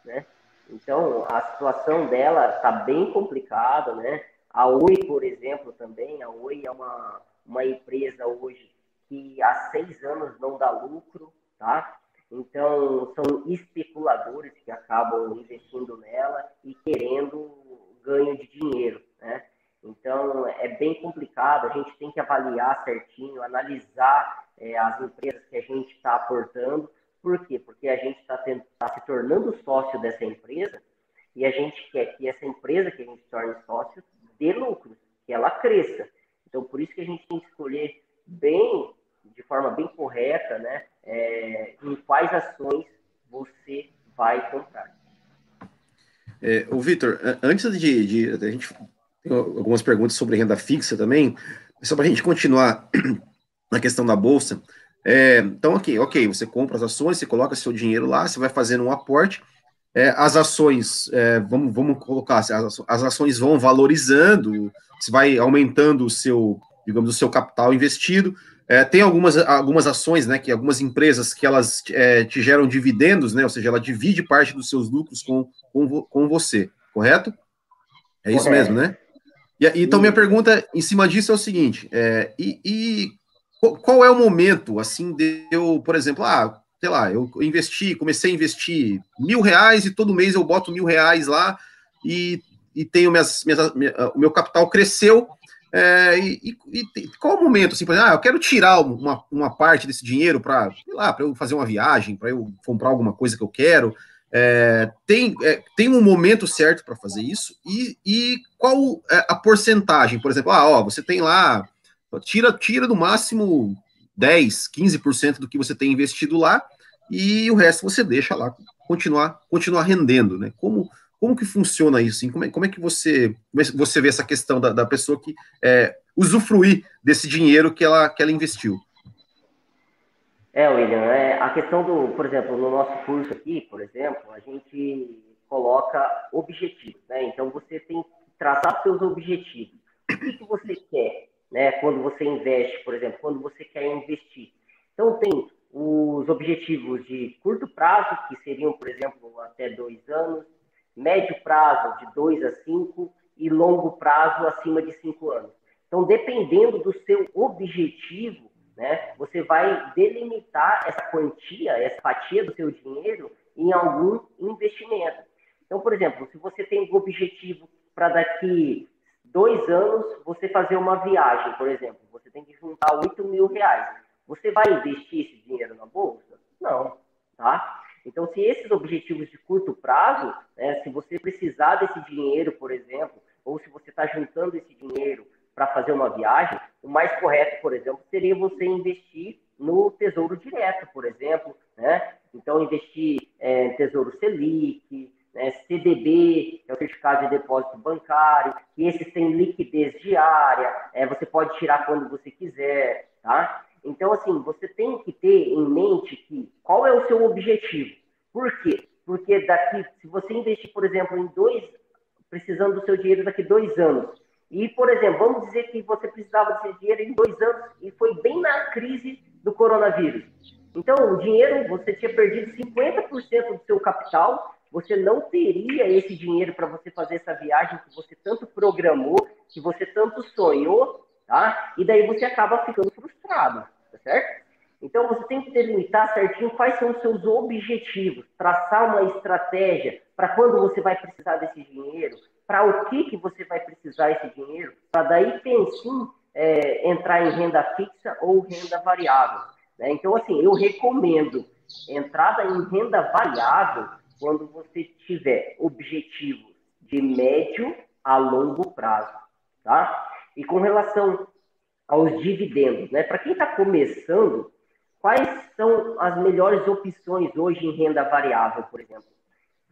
né? Então, a situação dela está bem complicada, né? A Oi, por exemplo, também, a Oi é uma, uma empresa hoje que há seis anos não dá lucro, tá? Então, são especuladores que acabam investindo nela e querendo ganho de dinheiro, né? Então, é bem complicado, a gente tem que avaliar certinho, analisar é, as empresas que a gente está aportando. Por quê? Porque a gente está tá se tornando sócio dessa empresa e a gente quer que essa empresa que a gente torne sócio dê lucros, que ela cresça. Então, por isso que a gente tem que escolher bem, de forma bem correta, né, é, em quais ações você vai comprar. É, o Vitor, antes de, de, a gente tem algumas perguntas sobre renda fixa também, só para a gente continuar na questão da bolsa. É, então, ok, ok, você compra as ações, você coloca seu dinheiro lá, você vai fazendo um aporte. É, as ações, é, vamos, vamos colocar, as, as ações vão valorizando, você vai aumentando o seu, digamos, o seu capital investido. É, tem algumas, algumas ações, né, que algumas empresas que elas é, te geram dividendos, né, ou seja, ela divide parte dos seus lucros com, com, com você, correto? É isso mesmo, né? E, então, minha pergunta em cima disso é o seguinte: é, e, e, qual é o momento, assim, de eu, por exemplo, ah, sei lá, eu investi, comecei a investir mil reais e todo mês eu boto mil reais lá e, e tenho minhas, minhas, minha, o meu capital cresceu. É, e, e, e, qual o momento, assim, por exemplo, ah, eu quero tirar uma, uma parte desse dinheiro para, sei lá, para eu fazer uma viagem, para eu comprar alguma coisa que eu quero. É, tem, é, tem um momento certo para fazer isso e, e qual é a porcentagem? Por exemplo, ah, ó, você tem lá, tira, tira no máximo 10, 15% do que você tem investido lá e o resto você deixa lá continuar, continuar rendendo, né? Como, como que funciona isso? Como, é, como é que você, é você vê essa questão da, da pessoa que é, usufruir desse dinheiro que ela, que ela investiu? É, William, é, a questão do, por exemplo, no nosso curso aqui, por exemplo, a gente coloca objetivos, né? Então você tem que traçar seus objetivos. O que, que você quer, né? Quando você investe, por exemplo, quando você quer investir. Então tem os objetivos de curto prazo, que seriam, por exemplo, até dois anos, médio prazo de dois a cinco e longo prazo acima de cinco anos. Então, dependendo do seu objetivo, né? Você vai delimitar essa quantia, essa fatia do seu dinheiro em algum investimento. Então, por exemplo, se você tem o objetivo para daqui dois anos você fazer uma viagem, por exemplo, você tem que juntar 8 mil reais. Você vai investir esse dinheiro na bolsa? Não, tá? Então, se esses objetivos de curto prazo, né, se você precisar desse dinheiro, por exemplo, ou se você está juntando esse dinheiro para fazer uma viagem, o mais correto, por exemplo, seria você investir no Tesouro Direto, por exemplo, né? Então, investir é, em Tesouro Selic, né? CDB, que é o Certificado de Depósito Bancário, que esses têm liquidez diária, é, você pode tirar quando você quiser, tá? Então, assim, você tem que ter em mente que qual é o seu objetivo. Por quê? Porque daqui, se você investir, por exemplo, em dois, precisando do seu dinheiro daqui dois anos, e, por exemplo, vamos dizer que você precisava desse dinheiro em dois anos e foi bem na crise do coronavírus. Então, o dinheiro, você tinha perdido 50% do seu capital, você não teria esse dinheiro para você fazer essa viagem que você tanto programou, que você tanto sonhou, tá? E daí você acaba ficando frustrado, tá certo? Então, você tem que delimitar certinho quais são os seus objetivos, traçar uma estratégia para quando você vai precisar desse dinheiro, para o que, que você vai precisar esse dinheiro, para daí sim é, entrar em renda fixa ou renda variável. Né? Então, assim, eu recomendo entrada em renda variável quando você tiver objetivos de médio a longo prazo, tá? E com relação aos dividendos, né? Para quem está começando, quais são as melhores opções hoje em renda variável, por exemplo?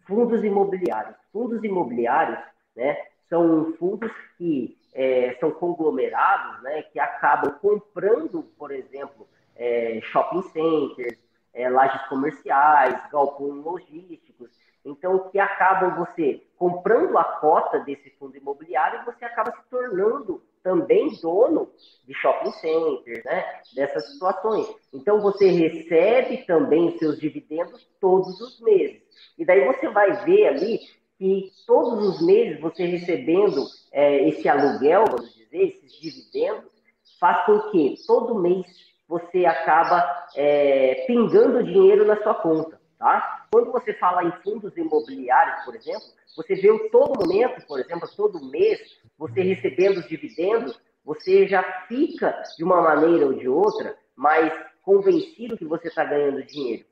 Fundos imobiliários. Fundos imobiliários né? São fundos que é, são conglomerados, né? Que acabam comprando, por exemplo, é, shopping centers, é, lajes comerciais, galpões logísticos, então que acabam você comprando a cota desse fundo imobiliário você acaba se tornando também dono de shopping centers, né? Dessas situações. Então você recebe também os seus dividendos todos os meses. E daí você vai ver ali que todos os meses você recebendo é, esse aluguel, vamos dizer, esses dividendos, faz com que todo mês você acaba é, pingando dinheiro na sua conta, tá? Quando você fala em fundos imobiliários, por exemplo, você vê todo momento, por exemplo, todo mês, você recebendo os dividendos, você já fica, de uma maneira ou de outra, mais convencido que você está ganhando dinheiro.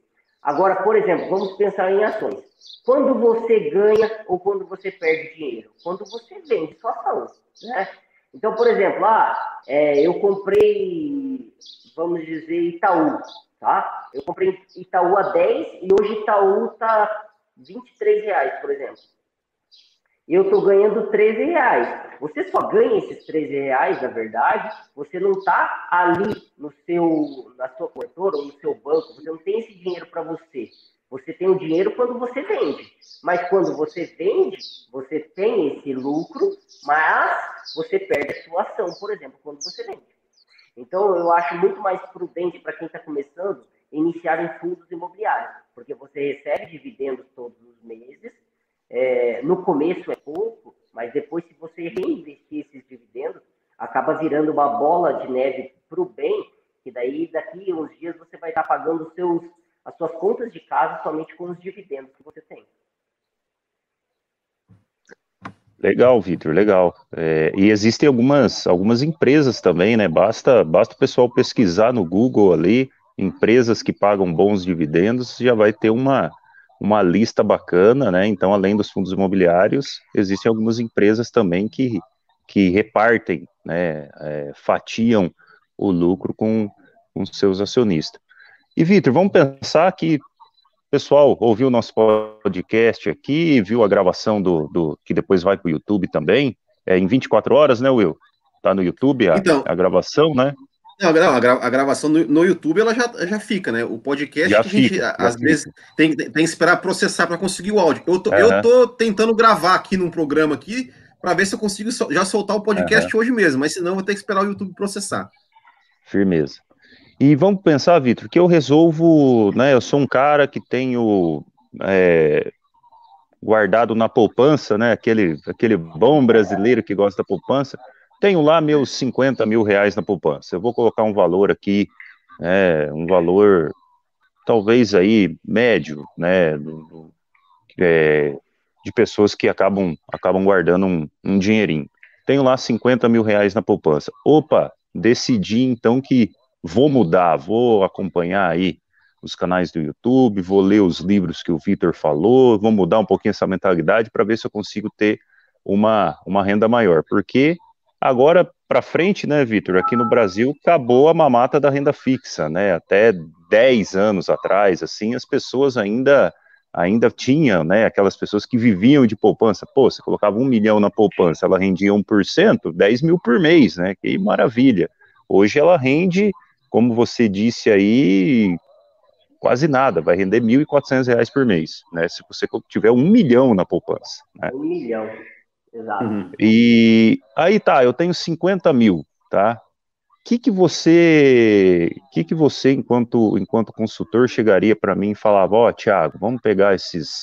Agora, por exemplo, vamos pensar em ações. Quando você ganha ou quando você perde dinheiro? Quando você vende sua ação, né? Então, por exemplo, ah, é, eu comprei, vamos dizer, Itaú, tá? Eu comprei Itaú a 10 e hoje Itaú está 23 reais, por exemplo eu estou ganhando 13 reais. Você só ganha esses 13 reais, na verdade, você não está ali no seu, na sua corretora ou no seu banco, você não tem esse dinheiro para você. Você tem o dinheiro quando você vende. Mas quando você vende, você tem esse lucro, mas você perde a sua ação, por exemplo, quando você vende. Então, eu acho muito mais prudente para quem está começando iniciar em fundos imobiliários, porque você recebe dividendos todos os meses é, no começo é pouco, mas depois, se você reinvestir esses dividendos, acaba virando uma bola de neve para o bem, que daí daqui uns dias você vai estar pagando seus, as suas contas de casa somente com os dividendos que você tem. Legal, Vitor, legal. É, e existem algumas, algumas empresas também, né? Basta, basta o pessoal pesquisar no Google ali, empresas que pagam bons dividendos, já vai ter uma, uma lista bacana, né? Então, além dos fundos imobiliários, existem algumas empresas também que, que repartem, né? É, fatiam o lucro com, com seus acionistas. E, Vitor, vamos pensar que pessoal ouviu o nosso podcast aqui, viu a gravação do, do que depois vai para o YouTube também, é em 24 horas, né, Will? Tá no YouTube a, então, a gravação, né? Não, a, gra a gravação no, no, YouTube ela já, já fica, né? O podcast já a gente, fica, às vezes tem, tem, que esperar processar para conseguir o áudio. Eu tô, uhum. eu tô tentando gravar aqui num programa aqui para ver se eu consigo já soltar o podcast uhum. hoje mesmo, mas senão eu vou ter que esperar o YouTube processar. Firmeza. E vamos pensar, Vitor, que eu resolvo, né? Eu sou um cara que tenho é, guardado na poupança, né? Aquele, aquele bom brasileiro que gosta da poupança tenho lá meus 50 mil reais na poupança. Eu vou colocar um valor aqui, é, um valor talvez aí médio, né, é, de pessoas que acabam, acabam guardando um, um dinheirinho. Tenho lá 50 mil reais na poupança. Opa, decidi então que vou mudar, vou acompanhar aí os canais do YouTube, vou ler os livros que o Vitor falou, vou mudar um pouquinho essa mentalidade para ver se eu consigo ter uma, uma renda maior, porque Agora, para frente, né, Vitor, aqui no Brasil acabou a mamata da renda fixa, né? Até 10 anos atrás, assim, as pessoas ainda ainda tinham, né, aquelas pessoas que viviam de poupança. Pô, você colocava um milhão na poupança, ela rendia 1%, 10 mil por mês, né? Que maravilha. Hoje ela rende, como você disse aí, quase nada, vai render 1.400 reais por mês, né? Se você tiver um milhão na poupança. Né? Um milhão. Exato. Uhum. E aí tá, eu tenho 50 mil, tá? O que, que você, que, que você enquanto, enquanto consultor chegaria para mim e falava, ó, oh, Tiago, vamos pegar esses,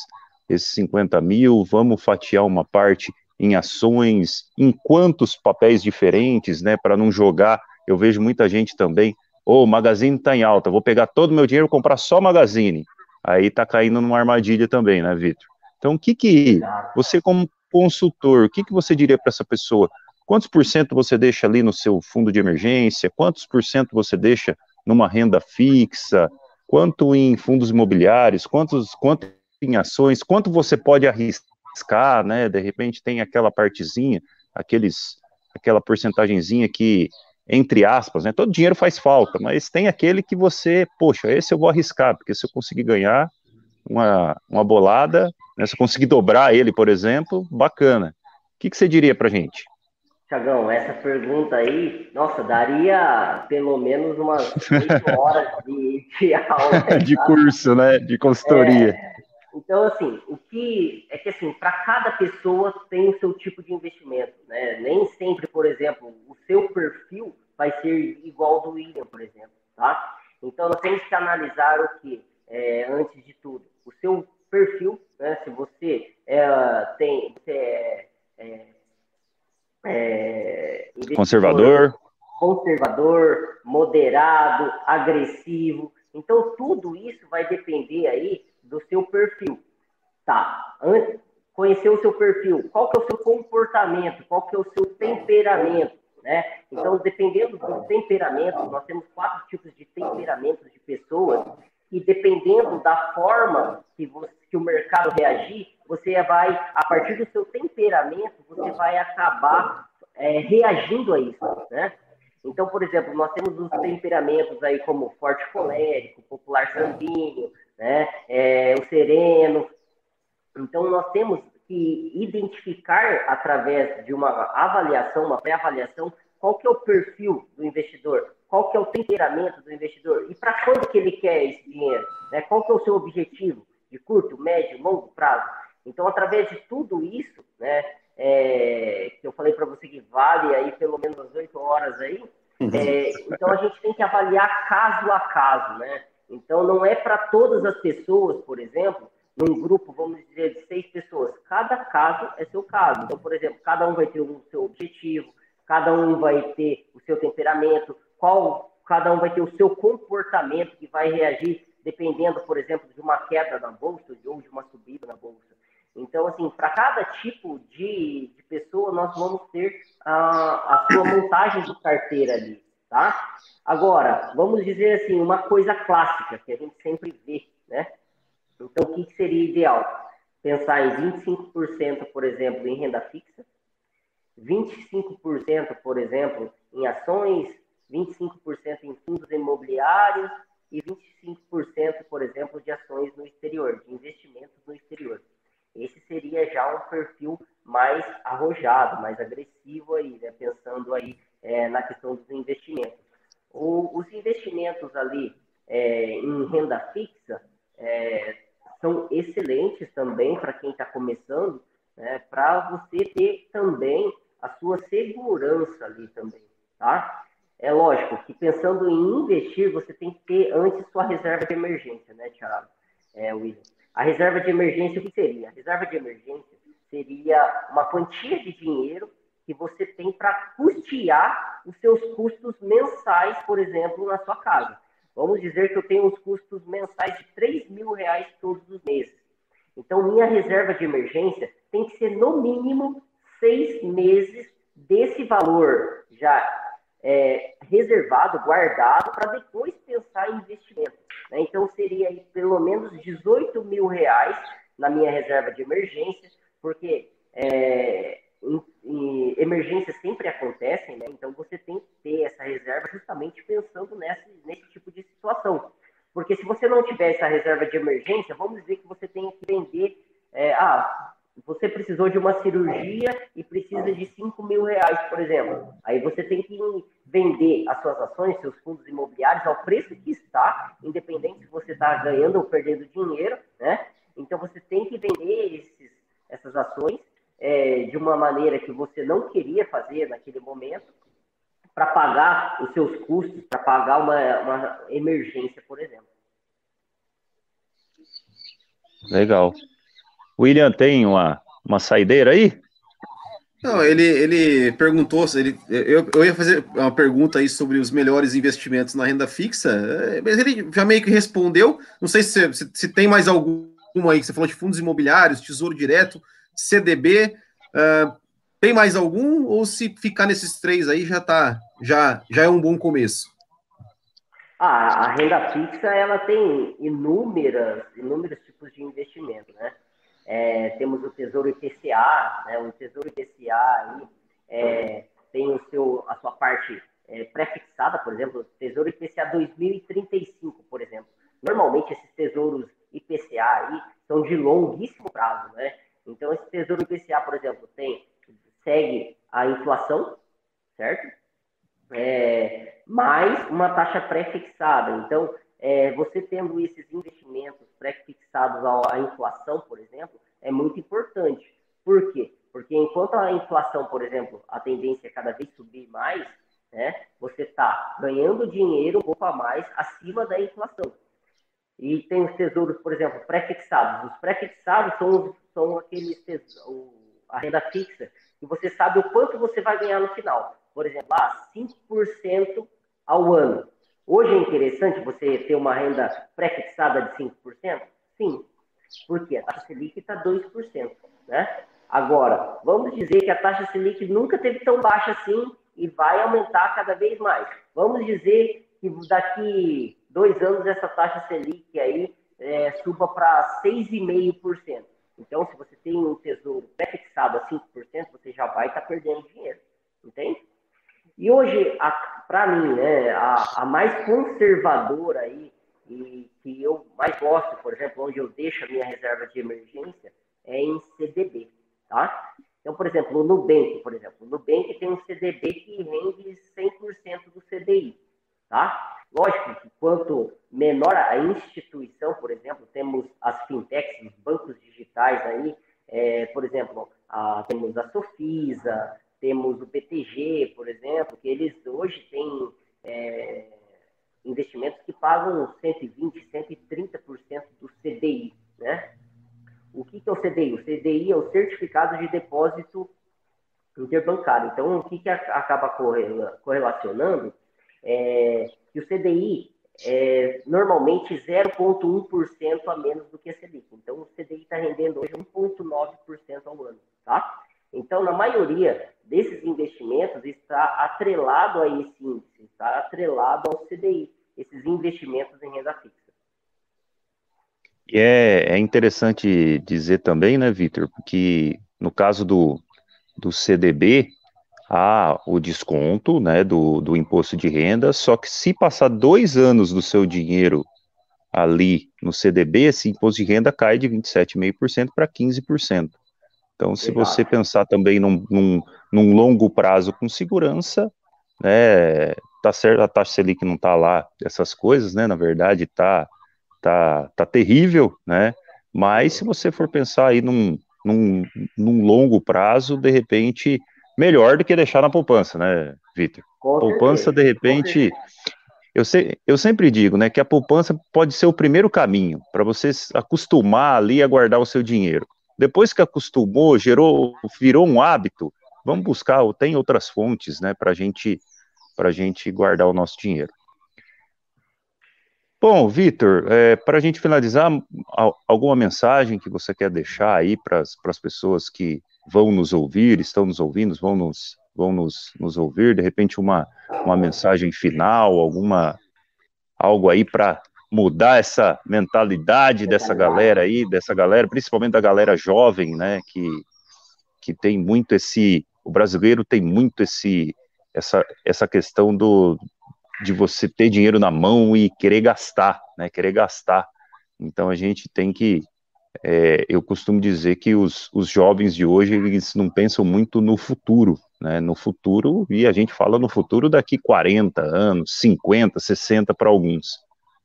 esses 50 mil, vamos fatiar uma parte em ações, em quantos papéis diferentes, né, para não jogar. Eu vejo muita gente também, ô, oh, Magazine está em alta, vou pegar todo o meu dinheiro e comprar só Magazine. Aí tá caindo numa armadilha também, né, Vitor? Então, o que que você como consultor, o que, que você diria para essa pessoa? Quantos por cento você deixa ali no seu fundo de emergência? Quantos por cento você deixa numa renda fixa? Quanto em fundos imobiliários? Quantos, quanto em ações? Quanto você pode arriscar, né? De repente tem aquela partezinha, aqueles, aquela porcentagemzinha que, entre aspas, né? Todo dinheiro faz falta, mas tem aquele que você, poxa, esse eu vou arriscar, porque se eu conseguir ganhar uma, uma bolada, né? Se eu conseguir dobrar ele, por exemplo, bacana. O que, que você diria para gente? Tiagão, essa pergunta aí, nossa, daria pelo menos umas 8 horas de, de aula. de curso, né? De consultoria. É, então, assim, o que é que assim, para cada pessoa tem o seu tipo de investimento, né? Nem sempre, por exemplo, o seu perfil vai ser igual ao do William, por exemplo, tá? Então, nós temos que analisar o que é, antes de tudo, o seu perfil, né? Se você é, tem, você é, é, é conservador, conservador, moderado, agressivo. Então, tudo isso vai depender aí do seu perfil. Tá, antes, conhecer o seu perfil, qual que é o seu comportamento, qual que é o seu temperamento, né? Então, dependendo do temperamento, nós temos quatro tipos de temperamentos de pessoas e dependendo da forma que, você, que o mercado reagir, você vai, a partir do seu temperamento, você vai acabar é, reagindo a isso, né? Então, por exemplo, nós temos os temperamentos aí como forte colérico, popular sanguíneo, né? É, o sereno. Então, nós temos que identificar através de uma avaliação, uma pré-avaliação, qual que é o perfil do investidor, qual que é o temperamento do investidor e para quando que ele quer esse dinheiro, né? Qual que é o seu objetivo de curto, médio, longo prazo? Então, através de tudo isso, né? É, que eu falei para você que vale aí pelo menos as oito horas aí, uhum. é, então a gente tem que avaliar caso a caso, né? Então, não é para todas as pessoas, por exemplo, num grupo, vamos dizer, de seis pessoas. Cada caso é seu caso. Então, por exemplo, cada um vai ter o seu objetivo, cada um vai ter o seu temperamento, qual, cada um vai ter o seu comportamento que vai reagir dependendo, por exemplo, de uma queda na bolsa ou de uma subida na bolsa. Então, assim, para cada tipo de, de, pessoa, nós vamos ter a, a sua montagem de carteira ali tá? Agora, vamos dizer assim, uma coisa clássica que a gente sempre vê, né? Então, o que seria ideal? Pensar em 25%, por exemplo, em renda fixa, 25%, por exemplo, em ações, 25% em fundos imobiliários e 25%, por exemplo, de ações no exterior, de investimentos no exterior. Esse seria já um perfil mais arrojado, mais agressivo aí, né? pensando aí é, na questão dos investimentos. O, os investimentos ali é, em renda fixa é, são excelentes também para quem está começando, né, para você ter também a sua segurança ali também, tá? É lógico que pensando em investir, você tem que ter antes sua reserva de emergência, né, Thiago? É. A reserva de emergência, o que seria? A reserva de emergência seria uma quantia de dinheiro que você tem para custear os seus custos mensais, por exemplo, na sua casa. Vamos dizer que eu tenho uns custos mensais de 3 mil reais todos os meses. Então, minha reserva de emergência tem que ser no mínimo seis meses desse valor já é, reservado, guardado, para depois pensar em investimento. Né? Então, seria pelo menos 18 mil reais na minha reserva de emergência, porque é, em, em, emergências sempre acontecem, né? Então você tem que ter essa reserva justamente pensando nesse, nesse tipo de situação. Porque se você não tiver essa reserva de emergência, vamos dizer que você tem que vender. É, ah, você precisou de uma cirurgia e precisa de 5 mil reais, por exemplo. Aí você tem que vender as suas ações, seus fundos imobiliários ao preço que está, independente se você está ganhando ou perdendo dinheiro, né? Então você tem que vender esses, essas ações é, de uma maneira que você não queria fazer naquele momento, para pagar os seus custos, para pagar uma, uma emergência, por exemplo. Legal. William, tem uma, uma saideira aí? Não, ele, ele perguntou, ele, eu, eu ia fazer uma pergunta aí sobre os melhores investimentos na renda fixa, é, mas ele já meio que respondeu. Não sei se, se, se tem mais alguma aí que você falou de fundos imobiliários, tesouro direto. CDB. Uh, tem mais algum? Ou se ficar nesses três aí já tá, já, já é um bom começo? Ah, a renda fixa ela tem inúmeras, inúmeros tipos de investimento, né? É, temos o Tesouro IPCA, né? O Tesouro IPCA aí é, tem o seu, a sua parte é, pré-fixada, por exemplo, Tesouro IPCA 2035, por exemplo. Normalmente esses tesouros IPCA aí são de longuíssimo prazo, né? Então, esse Tesouro IPCA, por exemplo, tem, segue a inflação, certo? É, mais uma taxa pré-fixada. Então, é, você tendo esses investimentos pré-fixados à, inflação, por exemplo, é muito importante. Por quê? Porque enquanto a inflação, por exemplo, a tendência é cada vez subir mais, né, você está ganhando dinheiro um pouco a mais acima da inflação. E tem os tesouros, por exemplo, pré-fixados. Os pré-fixados são, são aqueles tesouros, a renda fixa, que você sabe o quanto você vai ganhar no final. Por exemplo, ah, 5% ao ano. Hoje é interessante você ter uma renda pré-fixada de 5%? Sim. Porque a taxa Selic está 2%. Né? Agora, vamos dizer que a taxa Selic nunca teve tão baixa assim e vai aumentar cada vez mais. Vamos dizer que daqui dois anos essa taxa Selic aí é, suba para 6,5%. Então, se você tem um tesouro pré-fixado a 5%, você já vai estar tá perdendo dinheiro. Entende? E hoje, para mim, né, a, a, mais conservadora aí, e que eu mais gosto, por exemplo, onde eu deixo a minha reserva de emergência, é em CDB, tá? Então, por exemplo, o Nubank, por exemplo, o Nubank tem um CDB que rende 100% do CDI, tá? Lógico que quanto menor a instituição, por exemplo, temos as fintechs, os bancos digitais aí, é, por exemplo, a, temos a Sofisa, temos o BTG, por exemplo, que eles hoje têm é, investimentos que pagam 120%, 130% do CDI, né? O que, que é o CDI? O CDI é o Certificado de Depósito Interbancário. Então, o que, que acaba correlacionando é que o CDI é normalmente 0,1% a menos do que a Selic. Então, o CDI está rendendo hoje 1,9% ao ano, tá? Então, na maioria desses investimentos, está atrelado a esse índice, está atrelado ao CDI, esses investimentos em renda fixa. E é, é interessante dizer também, né, Vitor, que no caso do, do CDB, há o desconto né, do, do imposto de renda, só que se passar dois anos do seu dinheiro ali no CDB, esse imposto de renda cai de 27,5% para 15%. Então, se Legal. você pensar também num, num, num, longo prazo com segurança, né, tá certo, a taxa Selic não está lá, essas coisas, né, na verdade, tá, tá, tá terrível, né, mas se você for pensar aí num, num, num longo prazo, de repente, melhor do que deixar na poupança, né, Vitor? Poupança, de repente, eu, sei, eu sempre digo, né, que a poupança pode ser o primeiro caminho para você acostumar ali a guardar o seu dinheiro. Depois que acostumou, gerou, virou um hábito, vamos buscar, tem outras fontes, né, para gente, a gente guardar o nosso dinheiro. Bom, Vitor, é, para a gente finalizar, alguma mensagem que você quer deixar aí para as pessoas que vão nos ouvir, estão nos ouvindo, vão nos, vão nos, nos ouvir, de repente uma, uma mensagem final, alguma algo aí para mudar essa mentalidade dessa galera aí, dessa galera, principalmente da galera jovem, né, que, que tem muito esse, o brasileiro tem muito esse, essa, essa questão do, de você ter dinheiro na mão e querer gastar, né, querer gastar. Então a gente tem que é, eu costumo dizer que os, os jovens de hoje eles não pensam muito no futuro, né? No futuro, e a gente fala no futuro daqui 40 anos, 50, 60 para alguns.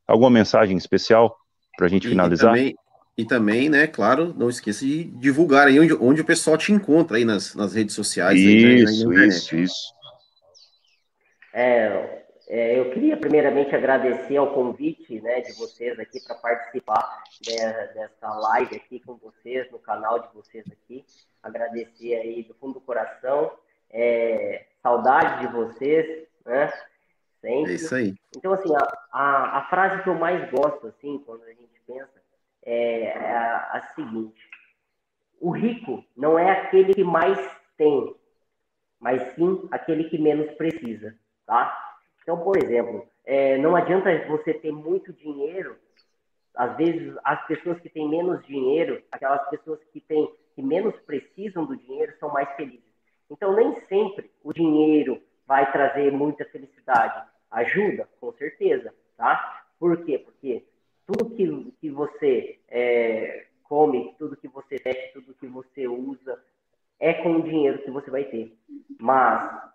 Alguma mensagem especial para a gente finalizar? E também, e também, né, claro, não esqueça de divulgar aí onde, onde o pessoal te encontra aí nas, nas redes sociais. Isso, aí, né, isso, isso. É, é, eu queria primeiramente agradecer ao convite né, de vocês aqui para participar de, dessa live aqui com vocês, no canal de vocês aqui. Agradecer aí do fundo do coração. É, saudade de vocês, né? Sempre. É isso aí. Então, assim, a, a, a, frase que eu mais gosto, assim, quando a gente pensa, é, é a, a seguinte. O rico não é aquele que mais tem, mas sim aquele que menos precisa, tá? Então, por exemplo, é, não adianta você ter muito dinheiro. Às vezes, as pessoas que têm menos dinheiro, aquelas pessoas que têm que menos precisam do dinheiro, são mais felizes. Então, nem sempre o dinheiro vai trazer muita felicidade. Ajuda, com certeza, tá? Por quê? Porque tudo que, que você é, come, tudo que você veste, tudo que você usa, é com o dinheiro que você vai ter. mas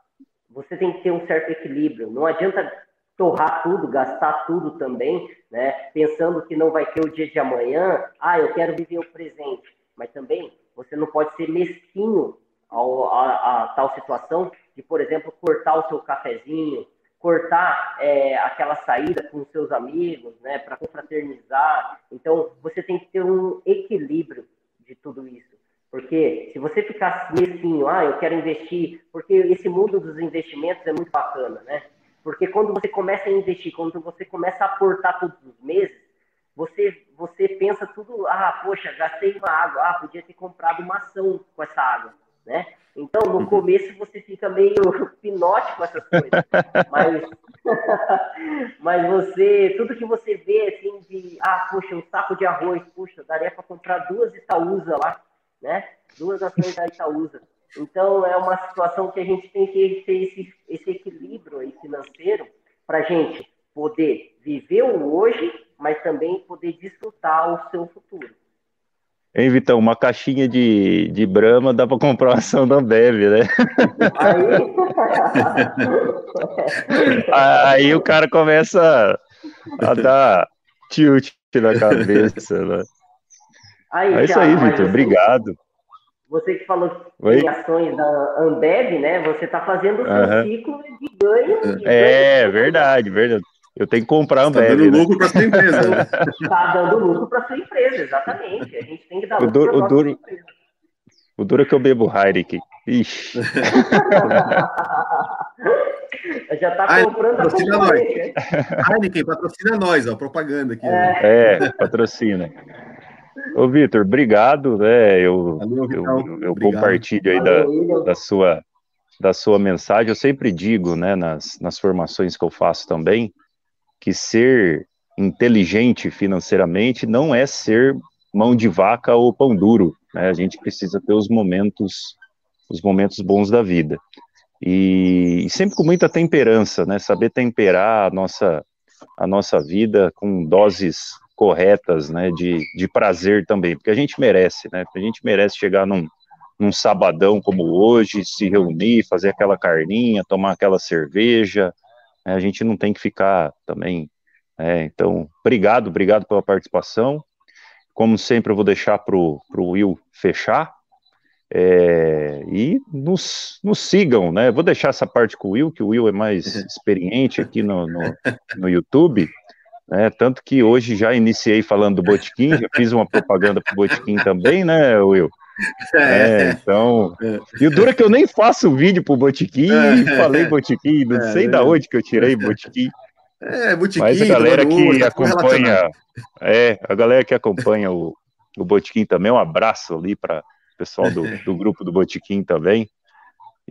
você tem que ter um certo equilíbrio. Não adianta torrar tudo, gastar tudo também, né? Pensando que não vai ter o dia de amanhã. Ah, eu quero viver o presente. Mas também você não pode ser mesquinho ao, a, a, tal situação de, por exemplo, cortar o seu cafezinho, cortar é, aquela saída com seus amigos, né, para confraternizar. Então, você tem que ter um equilíbrio de tudo isso. Porque se você ficar mesquinho, ah, eu quero investir, porque esse mundo dos investimentos é muito bacana, né? Porque quando você começa a investir, quando você começa a aportar todos os meses, você, você pensa tudo, ah, poxa, gastei uma água, ah, podia ter comprado uma ação com essa água, né? Então, no começo você fica meio pinote com essas coisas, mas, mas você, tudo que você vê, assim, de, ah, puxa, um saco de arroz, puxa, daria para comprar duas Itaúsa lá, né? Duas ações da Itaúsa. Então, é uma situação que a gente tem que ter esse, esse equilíbrio aí financeiro para gente poder viver o hoje, mas também poder desfrutar o seu futuro. Hein, Vitão, uma caixinha de, de Brahma dá para comprar uma ação da Ambev, né? Aí... Aí o cara começa a dar tilt na cabeça, né? Aí, é isso aí, Vitor, obrigado. Você que falou em ações da Ambev, né? Você está fazendo o seu uhum. ciclo de ganho. De é, ganho verdade, verdade. Eu tenho que comprar um Está dando né? lucro para sua empresa. Né? Está dando lucro para sua empresa, exatamente. A gente tem que dar lucro para o duro, empresa. O duro é que eu bebo Heineken. Ixi. Já está comprando patrocina a nós. Heineken, patrocina nós, ó, propaganda aqui. É, é patrocina. Ô, Vitor, obrigado. Né? Eu, Valeu, eu, eu compartilho aí da, da, sua, da sua mensagem. Eu sempre digo, né, nas, nas formações que eu faço também, que ser inteligente financeiramente não é ser mão de vaca ou pão duro. Né? A gente precisa ter os momentos, os momentos bons da vida. E, e, sempre com muita temperança, né? Saber temperar a nossa, a nossa vida com doses corretas, né? De, de prazer também, porque a gente merece, né? A gente merece chegar num, num sabadão como hoje, se reunir, fazer aquela carninha, tomar aquela cerveja, a gente não tem que ficar também. É, então, obrigado, obrigado pela participação. Como sempre, eu vou deixar para o Will fechar. É, e nos, nos, sigam, né? Vou deixar essa parte com o Will, que o Will é mais experiente aqui no, no, no YouTube. Né? Tanto que hoje já iniciei falando do Botequim, já fiz uma propaganda para o Botequim também, né, Will? É, é, então. E o duro é que eu nem faço vídeo pro Botiquim é. falei Botiquim, não é, sei da onde que eu tirei Botiquim. É, Botiquim. Mas a galera que acompanha, é, a galera que acompanha o, o Botiquim também, um abraço ali para o pessoal do, do grupo do Botiquim também.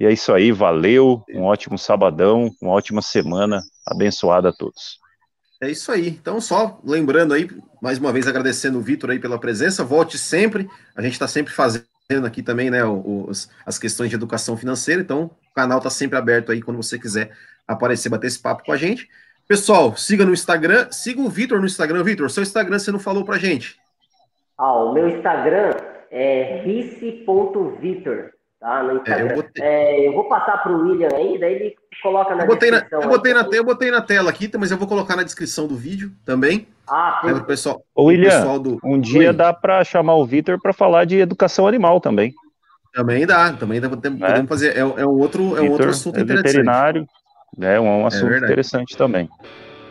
E é isso aí, valeu, um ótimo sabadão, uma ótima semana, abençoada a todos. É isso aí. Então, só lembrando aí, mais uma vez agradecendo o Vitor aí pela presença. Volte sempre. A gente está sempre fazendo aqui também, né, os, as questões de educação financeira. Então, o canal está sempre aberto aí quando você quiser aparecer, bater esse papo com a gente. Pessoal, siga no Instagram, siga o Vitor no Instagram. Vitor, seu Instagram você não falou pra gente. Ah, o meu Instagram é rice.vitor. Tá, no Instagram. É, eu, botei... é, eu, vou passar para o William aí, daí ele coloca na eu botei descrição. Na, eu, botei na, eu botei na tela aqui, mas eu vou colocar na descrição do vídeo também. Ah, sim. É, pessoal, Ô, William, pessoal do... um dia Oi. dá para chamar o Vitor para falar de educação animal também. Também dá, também dá, é? podemos é. fazer. É, é, um outro, é um outro assunto é interessante. veterinário, é um, um assunto interessante também.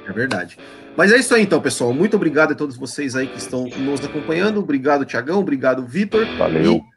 É verdade. Mas é isso aí então, pessoal. Muito obrigado a todos vocês aí que estão nos acompanhando. Obrigado, Tiagão. Obrigado, Vitor. Valeu. E